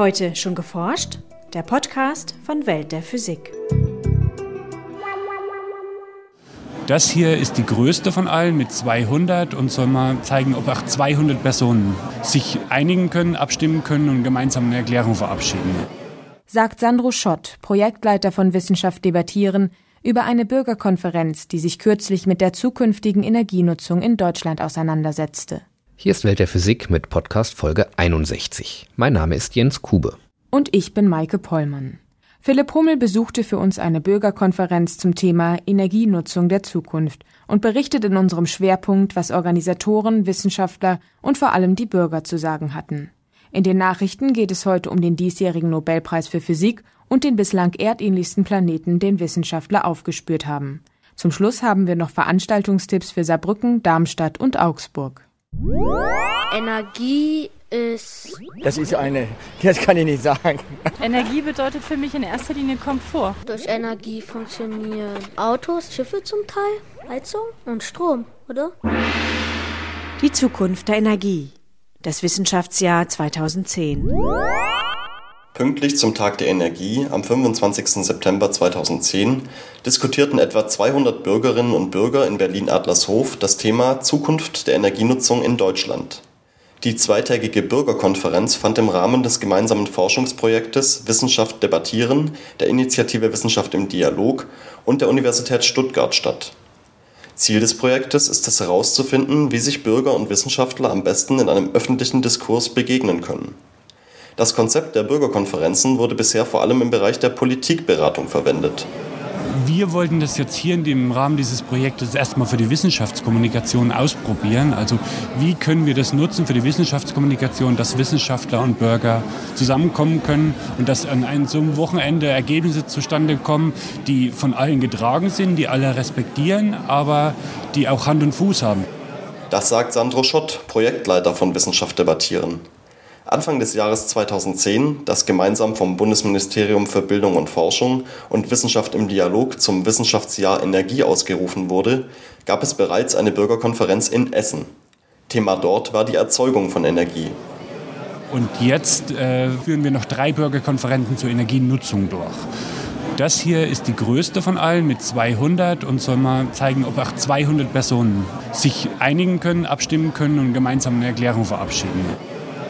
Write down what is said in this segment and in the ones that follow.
Heute schon geforscht? Der Podcast von Welt der Physik. Das hier ist die größte von allen mit 200 und soll mal zeigen, ob auch 200 Personen sich einigen können, abstimmen können und gemeinsam eine Erklärung verabschieden. Sagt Sandro Schott, Projektleiter von Wissenschaft debattieren, über eine Bürgerkonferenz, die sich kürzlich mit der zukünftigen Energienutzung in Deutschland auseinandersetzte. Hier ist Welt der Physik mit Podcast Folge 61. Mein Name ist Jens Kube. Und ich bin Maike Pollmann. Philipp Hummel besuchte für uns eine Bürgerkonferenz zum Thema Energienutzung der Zukunft und berichtet in unserem Schwerpunkt, was Organisatoren, Wissenschaftler und vor allem die Bürger zu sagen hatten. In den Nachrichten geht es heute um den diesjährigen Nobelpreis für Physik und den bislang erdähnlichsten Planeten, den Wissenschaftler aufgespürt haben. Zum Schluss haben wir noch Veranstaltungstipps für Saarbrücken, Darmstadt und Augsburg. Energie ist. Das ist eine, das kann ich nicht sagen. Energie bedeutet für mich in erster Linie Komfort. Durch Energie funktionieren Autos, Schiffe zum Teil, Heizung und Strom, oder? Die Zukunft der Energie. Das Wissenschaftsjahr 2010. Pünktlich zum Tag der Energie am 25. September 2010 diskutierten etwa 200 Bürgerinnen und Bürger in Berlin-Adlershof das Thema Zukunft der Energienutzung in Deutschland. Die zweitägige Bürgerkonferenz fand im Rahmen des gemeinsamen Forschungsprojektes Wissenschaft debattieren der Initiative Wissenschaft im Dialog und der Universität Stuttgart statt. Ziel des Projektes ist es herauszufinden, wie sich Bürger und Wissenschaftler am besten in einem öffentlichen Diskurs begegnen können das Konzept der Bürgerkonferenzen wurde bisher vor allem im Bereich der Politikberatung verwendet. Wir wollten das jetzt hier in dem Rahmen dieses Projektes erstmal für die Wissenschaftskommunikation ausprobieren. Also wie können wir das nutzen für die Wissenschaftskommunikation, dass Wissenschaftler und Bürger zusammenkommen können und dass an einem so einem Wochenende Ergebnisse zustande kommen, die von allen getragen sind, die alle respektieren, aber die auch Hand und Fuß haben. Das sagt Sandro Schott, Projektleiter von Wissenschaft debattieren. Anfang des Jahres 2010, das gemeinsam vom Bundesministerium für Bildung und Forschung und Wissenschaft im Dialog zum Wissenschaftsjahr Energie ausgerufen wurde, gab es bereits eine Bürgerkonferenz in Essen. Thema dort war die Erzeugung von Energie. Und jetzt äh, führen wir noch drei Bürgerkonferenzen zur Energienutzung durch. Das hier ist die größte von allen mit 200 und soll mal zeigen, ob auch 200 Personen sich einigen können, abstimmen können und gemeinsam eine Erklärung verabschieden.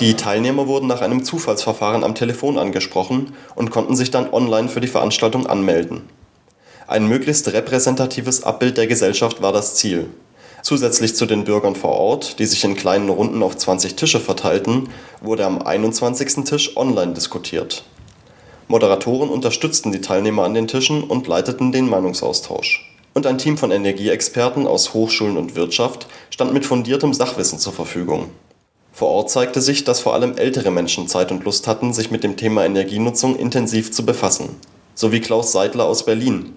Die Teilnehmer wurden nach einem Zufallsverfahren am Telefon angesprochen und konnten sich dann online für die Veranstaltung anmelden. Ein möglichst repräsentatives Abbild der Gesellschaft war das Ziel. Zusätzlich zu den Bürgern vor Ort, die sich in kleinen Runden auf 20 Tische verteilten, wurde am 21. Tisch online diskutiert. Moderatoren unterstützten die Teilnehmer an den Tischen und leiteten den Meinungsaustausch. Und ein Team von Energieexperten aus Hochschulen und Wirtschaft stand mit fundiertem Sachwissen zur Verfügung. Vor Ort zeigte sich, dass vor allem ältere Menschen Zeit und Lust hatten, sich mit dem Thema Energienutzung intensiv zu befassen. So wie Klaus Seidler aus Berlin.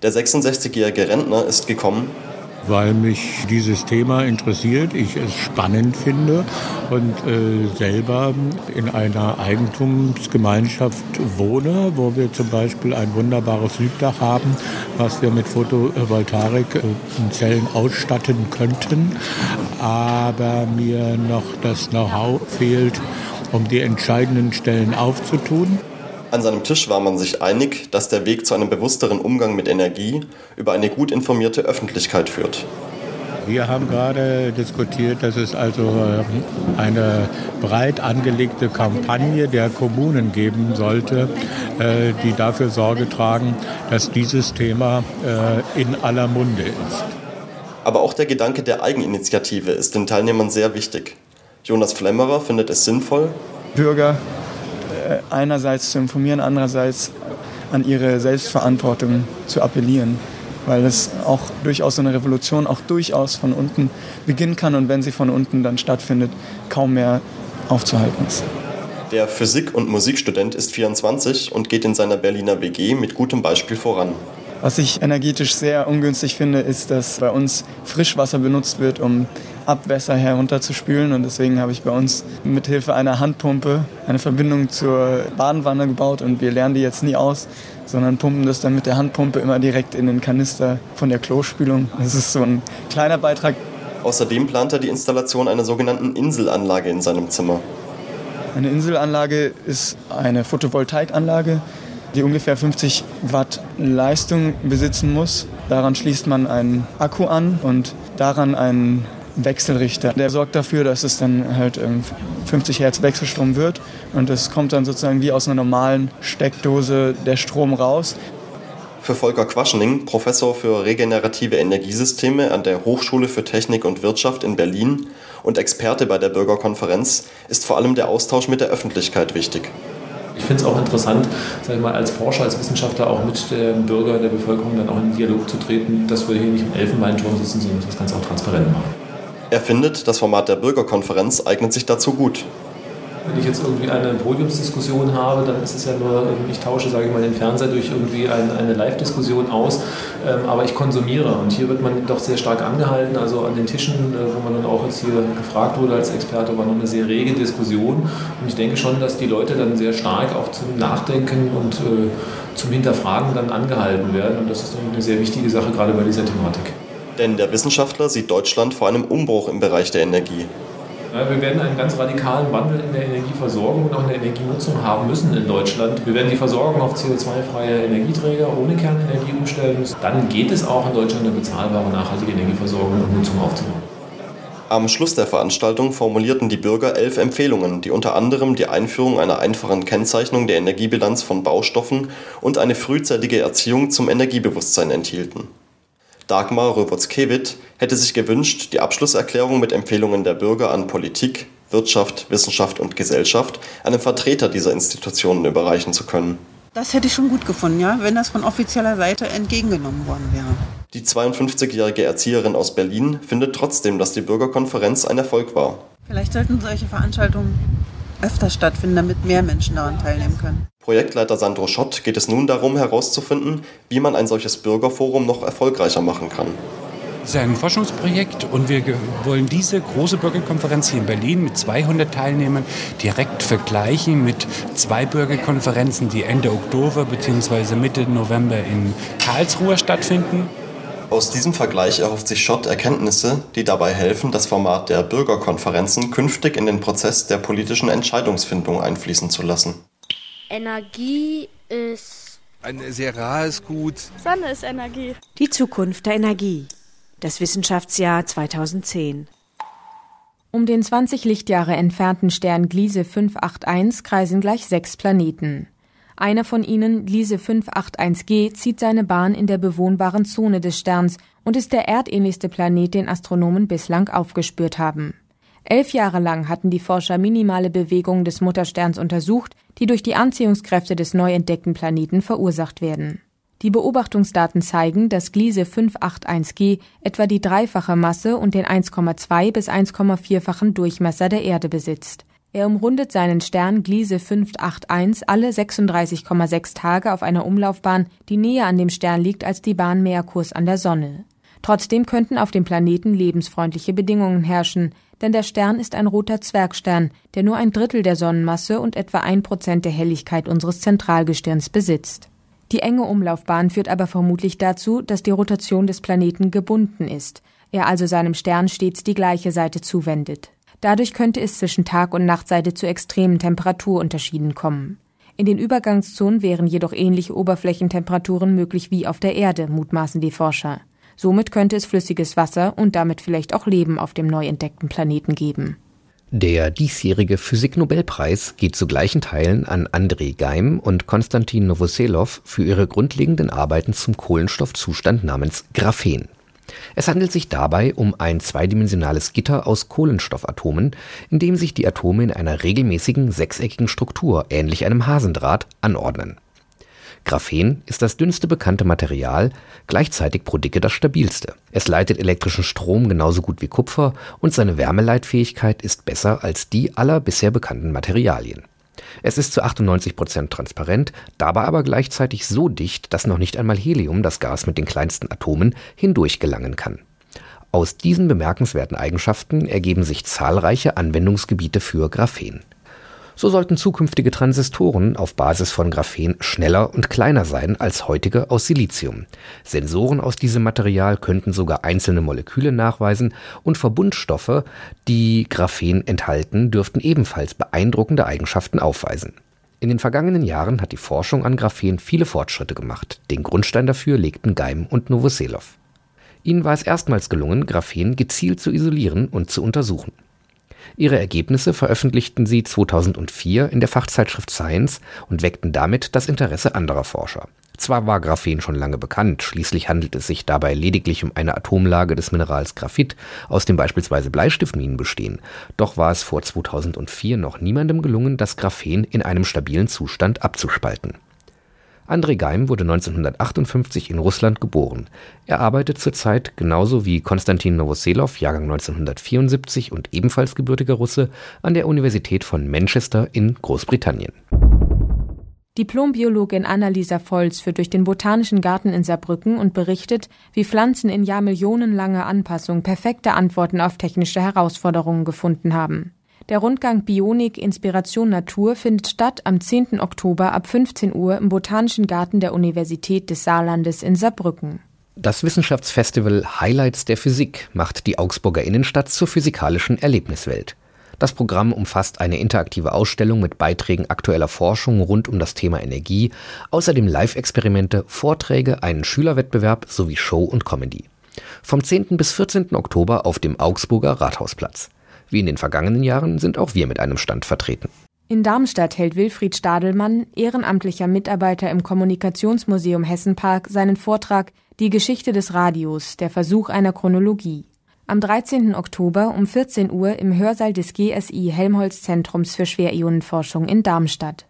Der 66-jährige Rentner ist gekommen, weil mich dieses Thema interessiert, ich es spannend finde und äh, selber in einer Eigentumsgemeinschaft wohne, wo wir zum Beispiel ein wunderbares Süddach haben, was wir mit Photovoltaik-Zellen äh, ausstatten könnten, aber mir noch das Know-how fehlt, um die entscheidenden Stellen aufzutun. An seinem Tisch war man sich einig, dass der Weg zu einem bewussteren Umgang mit Energie über eine gut informierte Öffentlichkeit führt. Wir haben gerade diskutiert, dass es also äh, eine breit angelegte Kampagne der Kommunen geben sollte, äh, die dafür Sorge tragen, dass dieses Thema äh, in aller Munde ist. Aber auch der Gedanke der Eigeninitiative ist den Teilnehmern sehr wichtig. Jonas Flemmerer findet es sinnvoll, Bürger einerseits zu informieren, andererseits an ihre Selbstverantwortung zu appellieren, weil es auch durchaus so eine Revolution auch durchaus von unten beginnen kann und wenn sie von unten dann stattfindet, kaum mehr aufzuhalten ist. Der Physik- und Musikstudent ist 24 und geht in seiner Berliner WG mit gutem Beispiel voran. Was ich energetisch sehr ungünstig finde, ist, dass bei uns Frischwasser benutzt wird, um Abwässer herunterzuspülen. Und deswegen habe ich bei uns mit Hilfe einer Handpumpe eine Verbindung zur Badenwanne gebaut. Und wir lernen die jetzt nie aus, sondern pumpen das dann mit der Handpumpe immer direkt in den Kanister von der Klospülung. Das ist so ein kleiner Beitrag. Außerdem plant er die Installation einer sogenannten Inselanlage in seinem Zimmer. Eine Inselanlage ist eine Photovoltaikanlage, die ungefähr 50 Watt Leistung besitzen muss. Daran schließt man einen Akku an und daran einen Wechselrichter. Der sorgt dafür, dass es dann halt 50 Hertz Wechselstrom wird und es kommt dann sozusagen wie aus einer normalen Steckdose der Strom raus. Für Volker Quaschening, Professor für regenerative Energiesysteme an der Hochschule für Technik und Wirtschaft in Berlin und Experte bei der Bürgerkonferenz, ist vor allem der Austausch mit der Öffentlichkeit wichtig. Ich finde es auch interessant, sag ich mal, als Forscher, als Wissenschaftler auch mit dem Bürger, der Bevölkerung dann auch in Dialog zu treten, dass wir hier nicht im Elfenbeinturm sitzen, sondern dass wir das Ganze auch transparent machen. Er findet, das Format der Bürgerkonferenz eignet sich dazu gut. Wenn ich jetzt irgendwie eine Podiumsdiskussion habe, dann ist es ja nur, ich tausche, sage ich mal, den Fernseher durch irgendwie eine, eine Live-Diskussion aus, ähm, aber ich konsumiere. Und hier wird man doch sehr stark angehalten. Also an den Tischen, äh, wo man dann auch jetzt hier gefragt wurde als Experte, war noch eine sehr rege Diskussion. Und ich denke schon, dass die Leute dann sehr stark auch zum Nachdenken und äh, zum Hinterfragen dann angehalten werden. Und das ist eine sehr wichtige Sache, gerade bei dieser Thematik. Denn der Wissenschaftler sieht Deutschland vor einem Umbruch im Bereich der Energie. Wir werden einen ganz radikalen Wandel in der Energieversorgung und auch in der Energienutzung haben müssen in Deutschland. Wir werden die Versorgung auf CO2-freie Energieträger ohne Kernenergie umstellen müssen. Dann geht es auch in Deutschland eine bezahlbare, nachhaltige Energieversorgung und Nutzung aufzubauen. Am Schluss der Veranstaltung formulierten die Bürger elf Empfehlungen, die unter anderem die Einführung einer einfachen Kennzeichnung der Energiebilanz von Baustoffen und eine frühzeitige Erziehung zum Energiebewusstsein enthielten. Dagmar Röwotzkewit hätte sich gewünscht, die Abschlusserklärung mit Empfehlungen der Bürger an Politik, Wirtschaft, Wissenschaft und Gesellschaft einem Vertreter dieser Institutionen überreichen zu können. Das hätte ich schon gut gefunden, ja, wenn das von offizieller Seite entgegengenommen worden wäre. Die 52-jährige Erzieherin aus Berlin findet trotzdem, dass die Bürgerkonferenz ein Erfolg war. Vielleicht sollten solche Veranstaltungen öfter stattfinden, damit mehr Menschen daran teilnehmen können. Projektleiter Sandro Schott geht es nun darum herauszufinden, wie man ein solches Bürgerforum noch erfolgreicher machen kann. Es ist ein Forschungsprojekt und wir wollen diese große Bürgerkonferenz hier in Berlin mit 200 Teilnehmern direkt vergleichen mit zwei Bürgerkonferenzen, die Ende Oktober bzw. Mitte November in Karlsruhe stattfinden. Aus diesem Vergleich erhofft sich Schott Erkenntnisse, die dabei helfen, das Format der Bürgerkonferenzen künftig in den Prozess der politischen Entscheidungsfindung einfließen zu lassen. Energie ist ein sehr rares Gut. Sonne ist Energie. Die Zukunft der Energie. Das Wissenschaftsjahr 2010. Um den 20 Lichtjahre entfernten Stern Gliese 581 kreisen gleich sechs Planeten. Einer von ihnen, Lise 581g, zieht seine Bahn in der bewohnbaren Zone des Sterns und ist der erdähnlichste Planet, den Astronomen bislang aufgespürt haben. Elf Jahre lang hatten die Forscher minimale Bewegungen des Muttersterns untersucht, die durch die Anziehungskräfte des neu entdeckten Planeten verursacht werden. Die Beobachtungsdaten zeigen, dass Gliese 581g etwa die dreifache Masse und den 1,2 bis 1,4-fachen Durchmesser der Erde besitzt. Er umrundet seinen Stern Gliese 581 alle 36,6 Tage auf einer Umlaufbahn, die näher an dem Stern liegt als die Bahn Merkurs an der Sonne. Trotzdem könnten auf dem Planeten lebensfreundliche Bedingungen herrschen, denn der Stern ist ein roter Zwergstern, der nur ein Drittel der Sonnenmasse und etwa ein Prozent der Helligkeit unseres Zentralgestirns besitzt. Die enge Umlaufbahn führt aber vermutlich dazu, dass die Rotation des Planeten gebunden ist, er also seinem Stern stets die gleiche Seite zuwendet. Dadurch könnte es zwischen Tag- und Nachtseite zu extremen Temperaturunterschieden kommen. In den Übergangszonen wären jedoch ähnliche Oberflächentemperaturen möglich wie auf der Erde, mutmaßen die Forscher. Somit könnte es flüssiges Wasser und damit vielleicht auch Leben auf dem neu entdeckten Planeten geben. Der diesjährige Physiknobelpreis geht zu gleichen Teilen an Andrei Geim und Konstantin Novoselov für ihre grundlegenden Arbeiten zum Kohlenstoffzustand namens Graphen. Es handelt sich dabei um ein zweidimensionales Gitter aus Kohlenstoffatomen, in dem sich die Atome in einer regelmäßigen sechseckigen Struktur, ähnlich einem Hasendraht, anordnen. Graphen ist das dünnste bekannte Material, gleichzeitig pro Dicke das stabilste. Es leitet elektrischen Strom genauso gut wie Kupfer und seine Wärmeleitfähigkeit ist besser als die aller bisher bekannten Materialien. Es ist zu 98 Prozent transparent, dabei aber gleichzeitig so dicht, dass noch nicht einmal Helium, das Gas mit den kleinsten Atomen, hindurch gelangen kann. Aus diesen bemerkenswerten Eigenschaften ergeben sich zahlreiche Anwendungsgebiete für Graphen. So sollten zukünftige Transistoren auf Basis von Graphen schneller und kleiner sein als heutige aus Silizium. Sensoren aus diesem Material könnten sogar einzelne Moleküle nachweisen und Verbundstoffe, die Graphen enthalten, dürften ebenfalls beeindruckende Eigenschaften aufweisen. In den vergangenen Jahren hat die Forschung an Graphen viele Fortschritte gemacht. Den Grundstein dafür legten Geim und Novoselov. Ihnen war es erstmals gelungen, Graphen gezielt zu isolieren und zu untersuchen. Ihre Ergebnisse veröffentlichten sie 2004 in der Fachzeitschrift Science und weckten damit das Interesse anderer Forscher. Zwar war Graphen schon lange bekannt, schließlich handelt es sich dabei lediglich um eine Atomlage des Minerals Graphit, aus dem beispielsweise Bleistiftminen bestehen, doch war es vor 2004 noch niemandem gelungen, das Graphen in einem stabilen Zustand abzuspalten Andrei Geim wurde 1958 in Russland geboren. Er arbeitet zurzeit genauso wie Konstantin Novoselov (Jahrgang 1974) und ebenfalls gebürtiger Russe an der Universität von Manchester in Großbritannien. Diplombiologin Annalisa Volz führt durch den Botanischen Garten in Saarbrücken und berichtet, wie Pflanzen in jahrmillionenlanger Anpassung perfekte Antworten auf technische Herausforderungen gefunden haben der Rundgang Bionik Inspiration Natur findet statt am 10. Oktober ab 15 Uhr im Botanischen Garten der Universität des Saarlandes in Saarbrücken. Das Wissenschaftsfestival Highlights der Physik macht die Augsburger Innenstadt zur physikalischen Erlebniswelt. Das Programm umfasst eine interaktive Ausstellung mit Beiträgen aktueller Forschung rund um das Thema Energie, außerdem Live-Experimente, Vorträge, einen Schülerwettbewerb sowie Show und Comedy. Vom 10. bis 14. Oktober auf dem Augsburger Rathausplatz. Wie in den vergangenen Jahren sind auch wir mit einem Stand vertreten. In Darmstadt hält Wilfried Stadelmann, ehrenamtlicher Mitarbeiter im Kommunikationsmuseum Hessenpark, seinen Vortrag Die Geschichte des Radios, der Versuch einer Chronologie. Am 13. Oktober um 14 Uhr im Hörsaal des GSI Helmholtz Zentrums für Schwerionenforschung in Darmstadt.